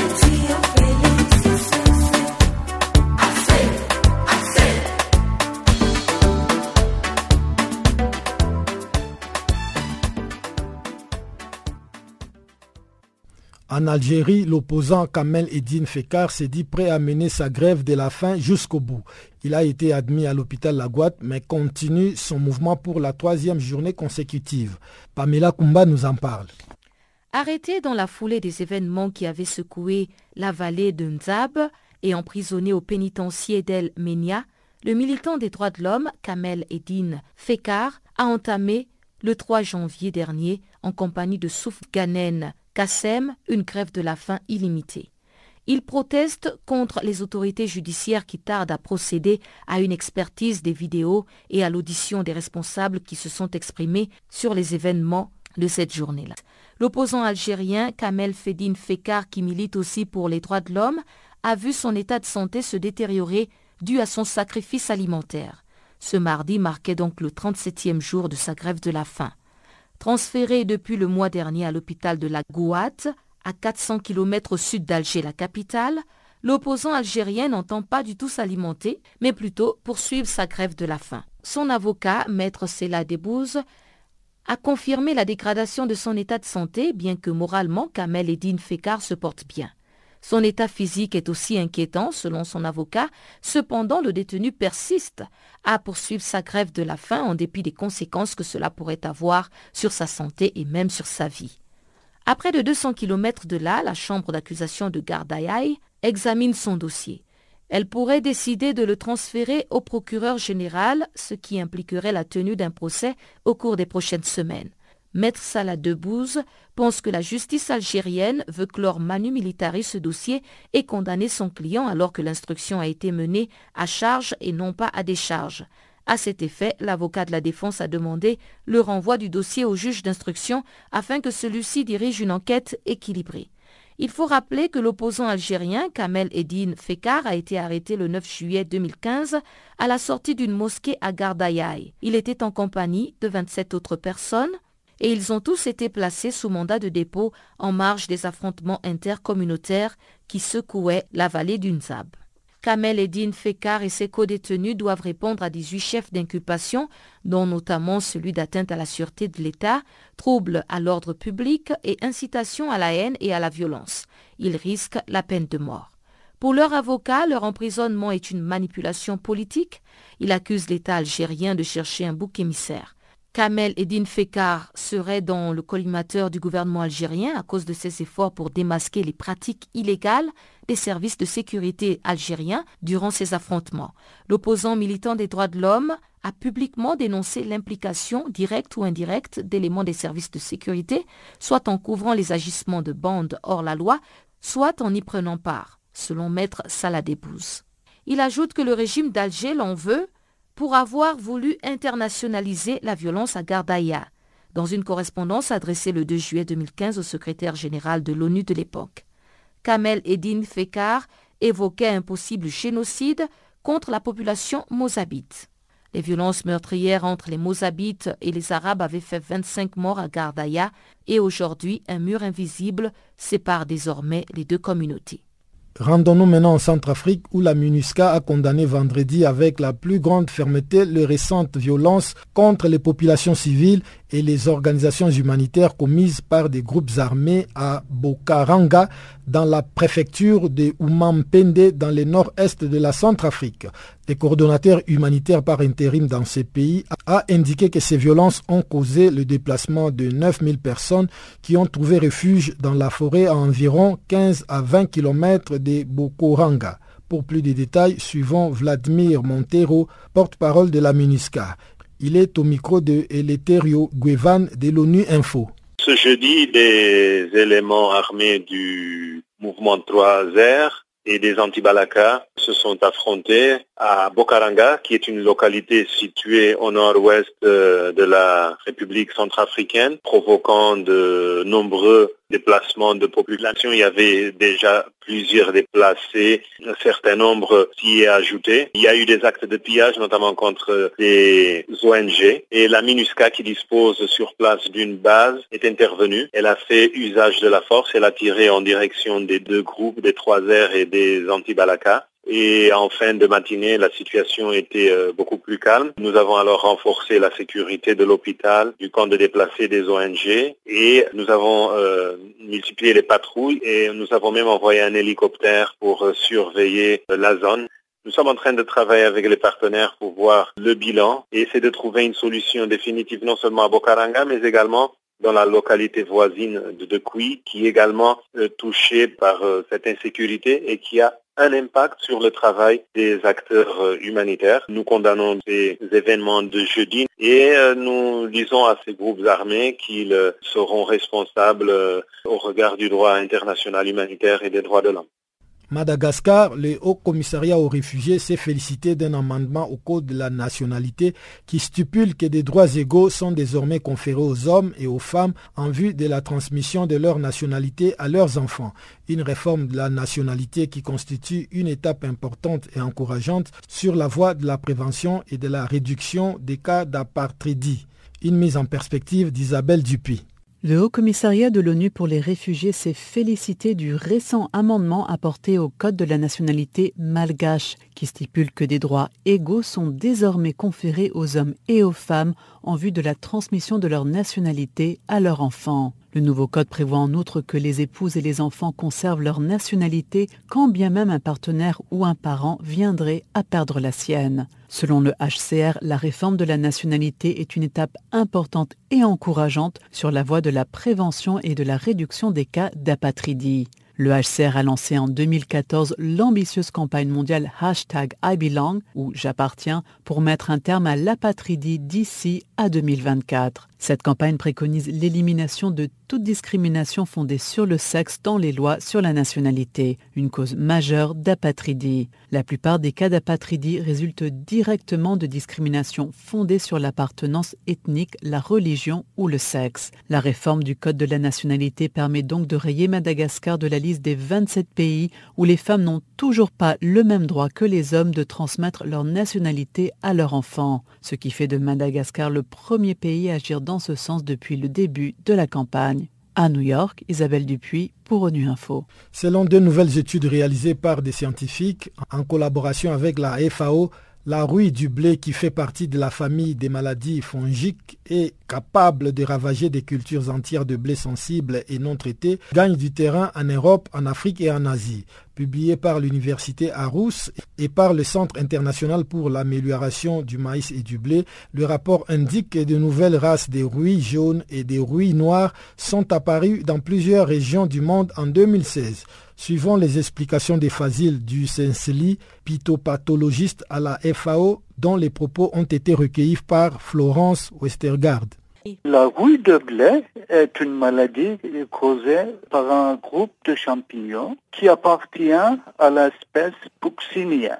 En Algérie, l'opposant Kamel Edine Fekar s'est dit prêt à mener sa grève de la faim jusqu'au bout. Il a été admis à l'hôpital Laguat, mais continue son mouvement pour la troisième journée consécutive. Pamela Kumba nous en parle. Arrêté dans la foulée des événements qui avaient secoué la vallée de Nzab et emprisonné au pénitencier d'El Menia, le militant des droits de l'homme, Kamel Eddin Fekar, a entamé le 3 janvier dernier, en compagnie de Souf Ganen Kassem, une grève de la faim illimitée. Il proteste contre les autorités judiciaires qui tardent à procéder à une expertise des vidéos et à l'audition des responsables qui se sont exprimés sur les événements de cette journée-là. L'opposant algérien Kamel Fedin Fekar, qui milite aussi pour les droits de l'homme, a vu son état de santé se détériorer dû à son sacrifice alimentaire. Ce mardi marquait donc le 37e jour de sa grève de la faim. Transféré depuis le mois dernier à l'hôpital de la Gouate, à 400 km au sud d'Alger, la capitale, l'opposant algérien n'entend pas du tout s'alimenter, mais plutôt poursuivre sa grève de la faim. Son avocat, maître Sela Debouze, a confirmé la dégradation de son état de santé, bien que moralement Kamel Eddin Fekar se porte bien. Son état physique est aussi inquiétant, selon son avocat. Cependant, le détenu persiste à poursuivre sa grève de la faim en dépit des conséquences que cela pourrait avoir sur sa santé et même sur sa vie. À près de 200 km de là, la chambre d'accusation de Gardaïaï examine son dossier. Elle pourrait décider de le transférer au procureur général, ce qui impliquerait la tenue d'un procès au cours des prochaines semaines. Maître Salah Debouze pense que la justice algérienne veut clore manu militari ce dossier et condamner son client alors que l'instruction a été menée à charge et non pas à décharge. À cet effet, l'avocat de la défense a demandé le renvoi du dossier au juge d'instruction afin que celui-ci dirige une enquête équilibrée. Il faut rappeler que l'opposant algérien Kamel Eddin Fekar a été arrêté le 9 juillet 2015 à la sortie d'une mosquée à Gardaïaï. Il était en compagnie de 27 autres personnes et ils ont tous été placés sous mandat de dépôt en marge des affrontements intercommunautaires qui secouaient la vallée d'Unzab. Kamel Eddin Fekar et ses co-détenus doivent répondre à 18 chefs d'inculpation, dont notamment celui d'atteinte à la sûreté de l'État, trouble à l'ordre public et incitation à la haine et à la violence. Ils risquent la peine de mort. Pour leur avocat, leur emprisonnement est une manipulation politique. Il accuse l'État algérien de chercher un bouc émissaire. Kamel Eddin Fekar serait dans le collimateur du gouvernement algérien à cause de ses efforts pour démasquer les pratiques illégales des services de sécurité algériens durant ces affrontements. L'opposant militant des droits de l'homme a publiquement dénoncé l'implication directe ou indirecte d'éléments des services de sécurité, soit en couvrant les agissements de bandes hors la loi, soit en y prenant part, selon maître Salah Il ajoute que le régime d'Alger l'en veut pour avoir voulu internationaliser la violence à Gardaïa, dans une correspondance adressée le 2 juillet 2015 au secrétaire général de l'ONU de l'époque. Kamel Eddin Fekar évoquait un possible génocide contre la population mozabite. Les violences meurtrières entre les Mozabites et les Arabes avaient fait 25 morts à Gardaïa et aujourd'hui un mur invisible sépare désormais les deux communautés. Rendons-nous maintenant en Centrafrique où la MINUSCA a condamné vendredi avec la plus grande fermeté les récentes violences contre les populations civiles et les organisations humanitaires commises par des groupes armés à Bokaranga dans la préfecture de Oumampende dans le nord-est de la Centrafrique. Le coordonnateur humanitaire par intérim dans ces pays a indiqué que ces violences ont causé le déplacement de 9000 personnes qui ont trouvé refuge dans la forêt à environ 15 à 20 km de Bokoranga. Pour plus de détails, suivant Vladimir Montero, porte-parole de la MINUSCA. Il est au micro de Eleterio Guevan de l'ONU Info. Ce jeudi, des éléments armés du mouvement 3R et des anti-Balaka se sont affrontés à Bokaranga, qui est une localité située au nord-ouest euh, de la République centrafricaine, provoquant de nombreux déplacements de population. Il y avait déjà plusieurs déplacés, un certain nombre s'y est ajouté. Il y a eu des actes de pillage, notamment contre des ONG. Et la MINUSCA, qui dispose sur place d'une base, est intervenue. Elle a fait usage de la force. Elle a tiré en direction des deux groupes, des trois R et des anti-Balaka. Et en fin de matinée, la situation était euh, beaucoup plus calme. Nous avons alors renforcé la sécurité de l'hôpital, du camp de déplacés des ONG et nous avons euh, multiplié les patrouilles et nous avons même envoyé un hélicoptère pour euh, surveiller la zone. Nous sommes en train de travailler avec les partenaires pour voir le bilan et essayer de trouver une solution définitive non seulement à Bokaranga mais également dans la localité voisine de Kui, qui est également touchée par cette insécurité et qui a un impact sur le travail des acteurs euh, humanitaires. Nous condamnons ces événements de jeudi et euh, nous disons à ces groupes armés qu'ils seront responsables au regard du droit international humanitaire et des droits de l'homme. Madagascar, le Haut Commissariat aux réfugiés s'est félicité d'un amendement au Code de la nationalité qui stipule que des droits égaux sont désormais conférés aux hommes et aux femmes en vue de la transmission de leur nationalité à leurs enfants. Une réforme de la nationalité qui constitue une étape importante et encourageante sur la voie de la prévention et de la réduction des cas d'apatridie. Une mise en perspective d'Isabelle Dupuis. Le Haut Commissariat de l'ONU pour les réfugiés s'est félicité du récent amendement apporté au Code de la nationalité malgache qui stipule que des droits égaux sont désormais conférés aux hommes et aux femmes en vue de la transmission de leur nationalité à leurs enfants. Le nouveau code prévoit en outre que les épouses et les enfants conservent leur nationalité quand bien même un partenaire ou un parent viendrait à perdre la sienne. Selon le HCR, la réforme de la nationalité est une étape importante et encourageante sur la voie de la prévention et de la réduction des cas d'apatridie. Le HCR a lancé en 2014 l'ambitieuse campagne mondiale hashtag IBelong ou J'appartiens pour mettre un terme à l'apatridie d'ici à 2024. Cette campagne préconise l'élimination de toute discrimination fondée sur le sexe dans les lois sur la nationalité, une cause majeure d'apatridie. La plupart des cas d'apatridie résultent directement de discrimination fondée sur l'appartenance ethnique, la religion ou le sexe. La réforme du Code de la nationalité permet donc de rayer Madagascar de la liste des 27 pays où les femmes n'ont toujours pas le même droit que les hommes de transmettre leur nationalité à leurs enfants, ce qui fait de Madagascar le premier pays à agir dans ce sens depuis le début de la campagne. À New York, Isabelle Dupuis pour ONU Info. Selon deux nouvelles études réalisées par des scientifiques en collaboration avec la FAO, la rouille du blé qui fait partie de la famille des maladies fongiques est capable de ravager des cultures entières de blé sensibles et non traitées, gagne du terrain en Europe, en Afrique et en Asie. Publié par l'université Arus et par le Centre international pour l'amélioration du maïs et du blé, le rapport indique que de nouvelles races des rouilles jaunes et des rouilles noires sont apparues dans plusieurs régions du monde en 2016. Suivant les explications des Fazil du Senseli, pitopathologiste à la FAO, dont les propos ont été recueillis par Florence Westergaard. La rouille de blé est une maladie causée par un groupe de champignons qui appartient à l'espèce Puccinia.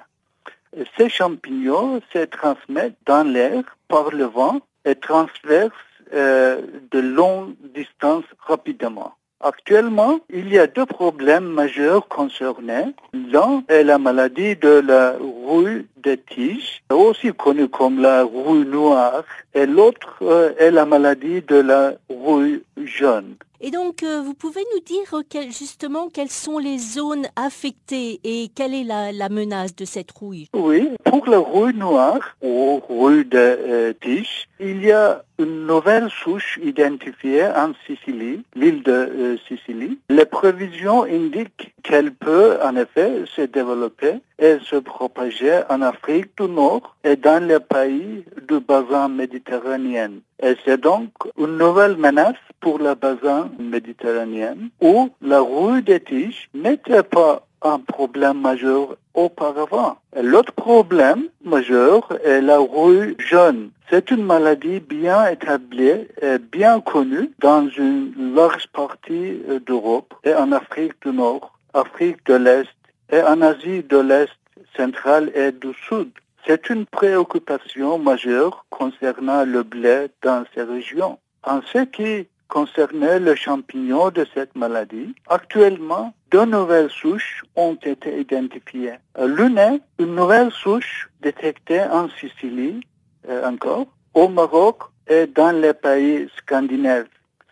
Ces champignons se transmettent dans l'air par le vent et transversent euh, de longues distances rapidement. Actuellement, il y a deux problèmes majeurs concernés. L'un est la maladie de la rouille des tiges, aussi connue comme la rouille noire, et l'autre euh, est la maladie de la rouille jaune. Et donc, euh, vous pouvez nous dire justement quelles sont les zones affectées et quelle est la, menace de cette rouille? Oui, pour la rouille noire ou rouille de euh, tige, il y a une nouvelle souche identifiée en Sicile, l'île de euh, Sicile. Les prévisions indiquent qu'elle peut en effet se développer et se propager en Afrique du Nord et dans les pays du bassin méditerranéen. Et c'est donc une nouvelle menace pour le bassin méditerranéen où la rouille des tiges n'était pas un problème majeur auparavant. L'autre problème majeur est la rouille jaune. C'est une maladie bien établie et bien connue dans une large partie d'Europe et en Afrique du Nord, Afrique de l'Est et en Asie de l'Est centrale et du Sud. C'est une préoccupation majeure concernant le blé dans ces régions. En ce qui concernait le champignon de cette maladie, actuellement, deux nouvelles souches ont été identifiées. L'une est une nouvelle souche détectée en Sicile, euh, encore, au Maroc et dans les pays scandinaves.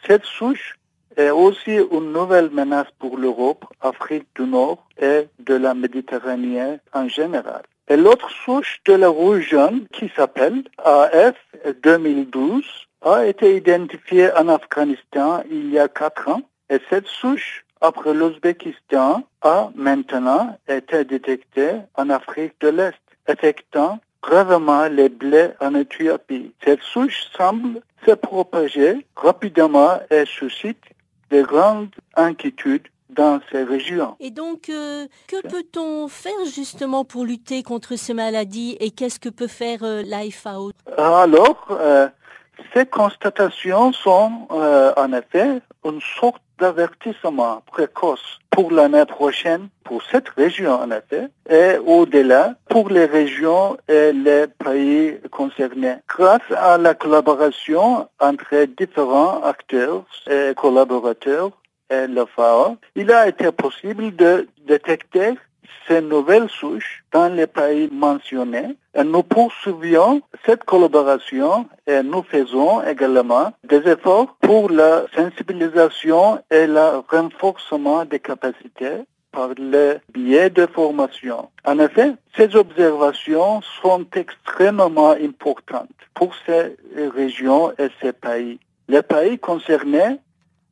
Cette souche est aussi une nouvelle menace pour l'Europe, Afrique du Nord et de la Méditerranée en général. Et l'autre souche de la rouge jaune, qui s'appelle AF 2012, a été identifiée en Afghanistan il y a quatre ans. Et cette souche, après l'Ouzbékistan, a maintenant été détectée en Afrique de l'Est, affectant gravement les blés en Éthiopie. Cette souche semble se propager rapidement et suscite de grandes inquiétudes dans ces régions. Et donc, euh, que peut-on faire justement pour lutter contre ces maladies et qu'est-ce que peut faire euh, l'AFAO Alors, euh, ces constatations sont en effet une sorte d'avertissement précoce pour l'année prochaine, pour cette région en effet, et au-delà pour les régions et les pays concernés. Grâce à la collaboration entre différents acteurs et collaborateurs, et le FAO, il a été possible de détecter ces nouvelles souches dans les pays mentionnés. Nous poursuivions cette collaboration et nous faisons également des efforts pour la sensibilisation et le renforcement des capacités par le biais de formation. En effet, ces observations sont extrêmement importantes pour ces régions et ces pays. Les pays concernés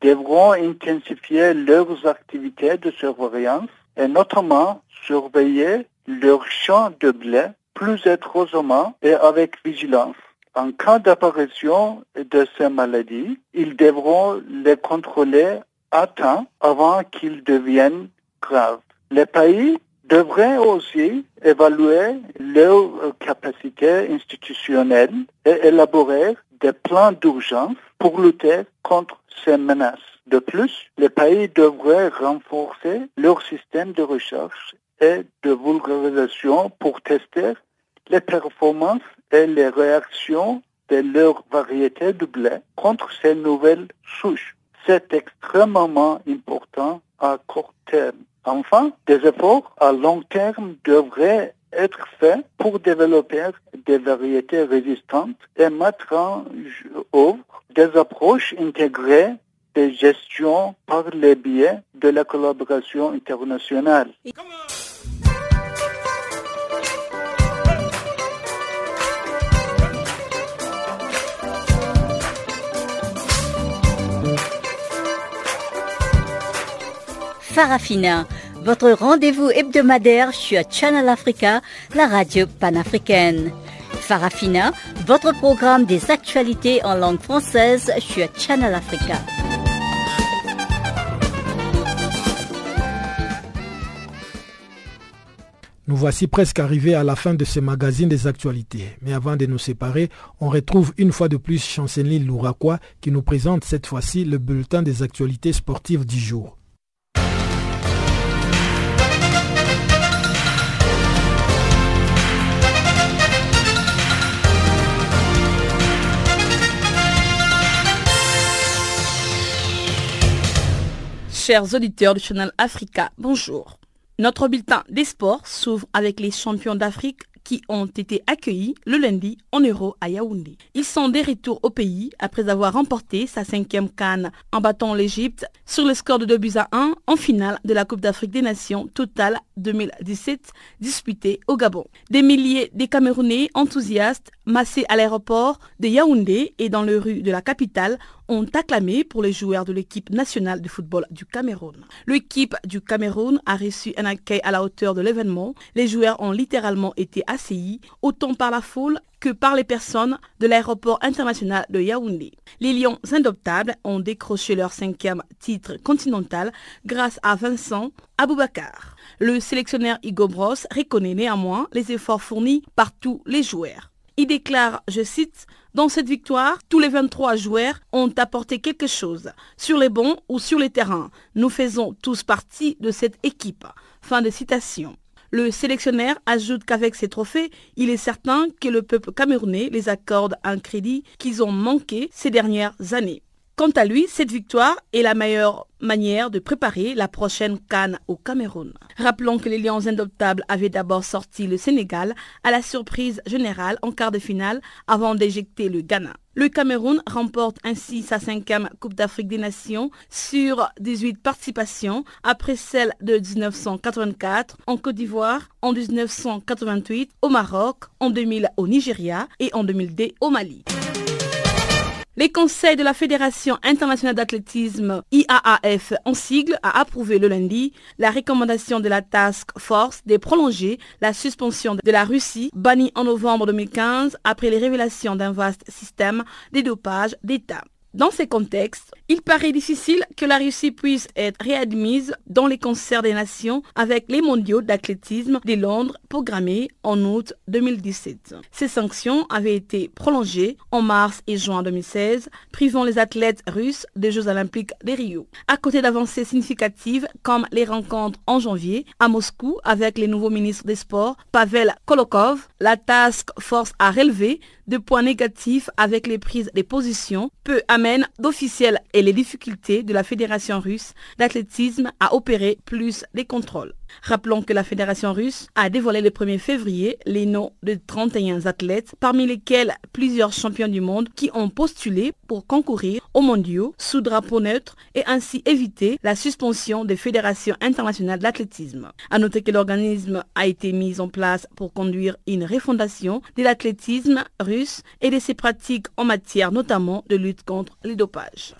devront intensifier leurs activités de surveillance et notamment surveiller leurs champs de blé plus étroitement et avec vigilance. En cas d'apparition de ces maladies, ils devront les contrôler à temps avant qu'ils deviennent graves. Les pays devraient aussi évaluer leurs capacités institutionnelles et élaborer des plans d'urgence pour lutter contre ces menaces. De plus, les pays devraient renforcer leur système de recherche et de vulgarisation pour tester les performances et les réactions de leurs variétés de blé contre ces nouvelles souches. C'est extrêmement important à court terme. Enfin, des efforts à long terme devraient être faits pour développer des variétés résistantes et mettre en œuvre des approches intégrées gestion par le biais de la collaboration internationale. Farafina, votre rendez-vous hebdomadaire sur Channel Africa, la radio panafricaine. Farafina, votre programme des actualités en langue française sur Channel Africa. Nous voici presque arrivés à la fin de ce magazine des actualités. Mais avant de nous séparer, on retrouve une fois de plus Chanceline Louraquois qui nous présente cette fois-ci le bulletin des actualités sportives du jour. Chers auditeurs du Channel Africa, bonjour. Notre bulletin des sports s'ouvre avec les champions d'Afrique qui ont été accueillis le lundi en Euro à Yaoundé. Ils sont des retours au pays après avoir remporté sa cinquième canne en battant l'Égypte sur le score de 2 buts à 1 en finale de la Coupe d'Afrique des Nations Total 2017 disputée au Gabon. Des milliers de Camerounais enthousiastes massés à l'aéroport de Yaoundé et dans les rues de la capitale ont acclamé pour les joueurs de l'équipe nationale de football du Cameroun. L'équipe du Cameroun a reçu un accueil à la hauteur de l'événement. Les joueurs ont littéralement été assaillis, autant par la foule que par les personnes de l'aéroport international de Yaoundé. Les Lions indoptables ont décroché leur cinquième titre continental grâce à Vincent Aboubakar. Le sélectionneur Hugo Bros reconnaît néanmoins les efforts fournis par tous les joueurs. Il déclare, je cite, Dans cette victoire, tous les 23 joueurs ont apporté quelque chose, sur les bons ou sur les terrains. Nous faisons tous partie de cette équipe. Fin de citation. Le sélectionneur ajoute qu'avec ces trophées, il est certain que le peuple camerounais les accorde un crédit qu'ils ont manqué ces dernières années. Quant à lui, cette victoire est la meilleure manière de préparer la prochaine Cannes au Cameroun. Rappelons que les Lions indoptables avaient d'abord sorti le Sénégal à la surprise générale en quart de finale avant d'éjecter le Ghana. Le Cameroun remporte ainsi sa cinquième Coupe d'Afrique des Nations sur 18 participations après celle de 1984 en Côte d'Ivoire, en 1988 au Maroc, en 2000 au Nigeria et en 2002 au Mali. Les conseils de la Fédération internationale d'athlétisme IAAF en sigle a approuvé le lundi la recommandation de la Task Force de prolonger la suspension de la Russie bannie en novembre 2015 après les révélations d'un vaste système de dopage d'État. Dans ces contextes, il paraît difficile que la Russie puisse être réadmise dans les concerts des nations avec les mondiaux d'athlétisme de Londres programmés en août 2017. Ces sanctions avaient été prolongées en mars et juin 2016, privant les athlètes russes des Jeux olympiques de Rio. À côté d'avancées significatives comme les rencontres en janvier à Moscou avec les nouveaux ministres des Sports, Pavel Kolokov, la Task Force a relevé de points négatifs avec les prises de positions, peu amène d'officiels et les difficultés de la Fédération russe d'athlétisme à opérer plus les contrôles. Rappelons que la Fédération russe a dévoilé le 1er février les noms de 31 athlètes, parmi lesquels plusieurs champions du monde qui ont postulé pour concourir aux mondiaux sous drapeau neutre et ainsi éviter la suspension des fédérations internationales d'athlétisme. À noter que l'organisme a été mis en place pour conduire une refondation de l'athlétisme russe et de ses pratiques en matière notamment de lutte contre les dopages.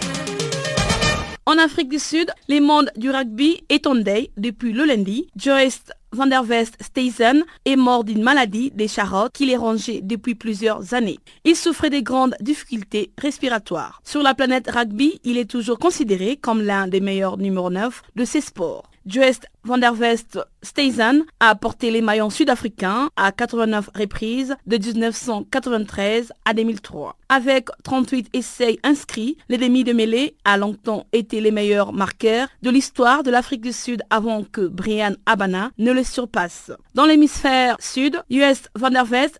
En Afrique du Sud, les mondes du rugby est depuis le lundi. Joyce Van der West Steysen est mort d'une maladie des charottes qui l'est rongée depuis plusieurs années. Il souffrait de grandes difficultés respiratoires. Sur la planète rugby, il est toujours considéré comme l'un des meilleurs numéro 9 de ces sports. Joest van der West a porté les maillons sud-africains à 89 reprises de 1993 à 2003. Avec 38 essais inscrits, les demi de mêlée a longtemps été les meilleurs marqueurs de l'histoire de l'Afrique du Sud avant que Brian Abana ne le surpasse. Dans l'hémisphère sud, US van der West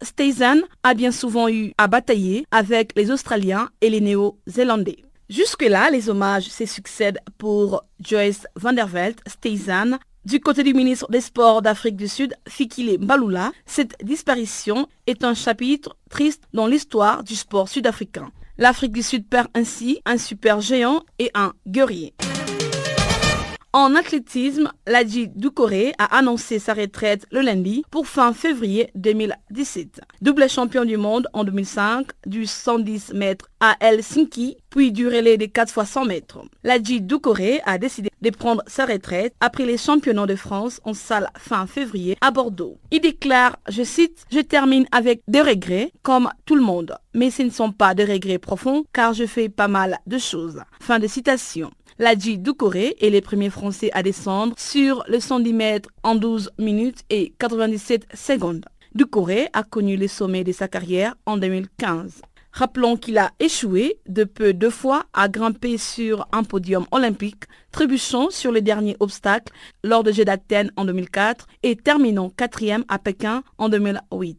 a bien souvent eu à batailler avec les Australiens et les Néo-Zélandais. Jusque-là, les hommages se succèdent pour Joyce van der Veld, Steysan. Du côté du ministre des Sports d'Afrique du Sud, Fikile Mbalula, cette disparition est un chapitre triste dans l'histoire du sport sud-africain. L'Afrique du Sud perd ainsi un super géant et un guerrier. En athlétisme, Ladji Doucouré a annoncé sa retraite le lundi pour fin février 2017. Double champion du monde en 2005 du 110 mètres à Helsinki, puis du relais des 4 x 100 mètres. Ladji Doucouré a décidé de prendre sa retraite après les championnats de France en salle fin février à Bordeaux. Il déclare, je cite, je termine avec des regrets comme tout le monde, mais ce ne sont pas des regrets profonds car je fais pas mal de choses. Fin de citation. Ladji Doucouré est le premier Français à descendre sur le 110 mètres en 12 minutes et 97 secondes. Doucouré a connu le sommet de sa carrière en 2015. Rappelons qu'il a échoué de peu deux fois à grimper sur un podium olympique, trébuchant sur le dernier obstacle lors de Jeux d'Athènes en 2004 et terminant quatrième à Pékin en 2008.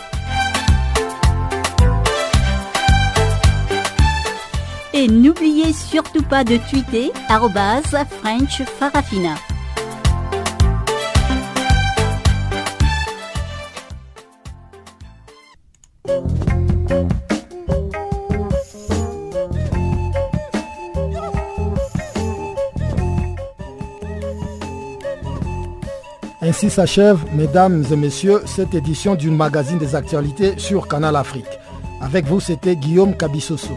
Et n'oubliez surtout pas de tweeter French Farafina. Ainsi s'achève, mesdames et messieurs, cette édition du magazine des actualités sur Canal Afrique. Avec vous, c'était Guillaume Cabissoso.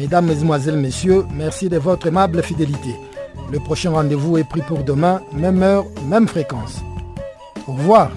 Mesdames, Mesdemoiselles, Messieurs, merci de votre aimable fidélité. Le prochain rendez-vous est pris pour demain, même heure, même fréquence. Au revoir.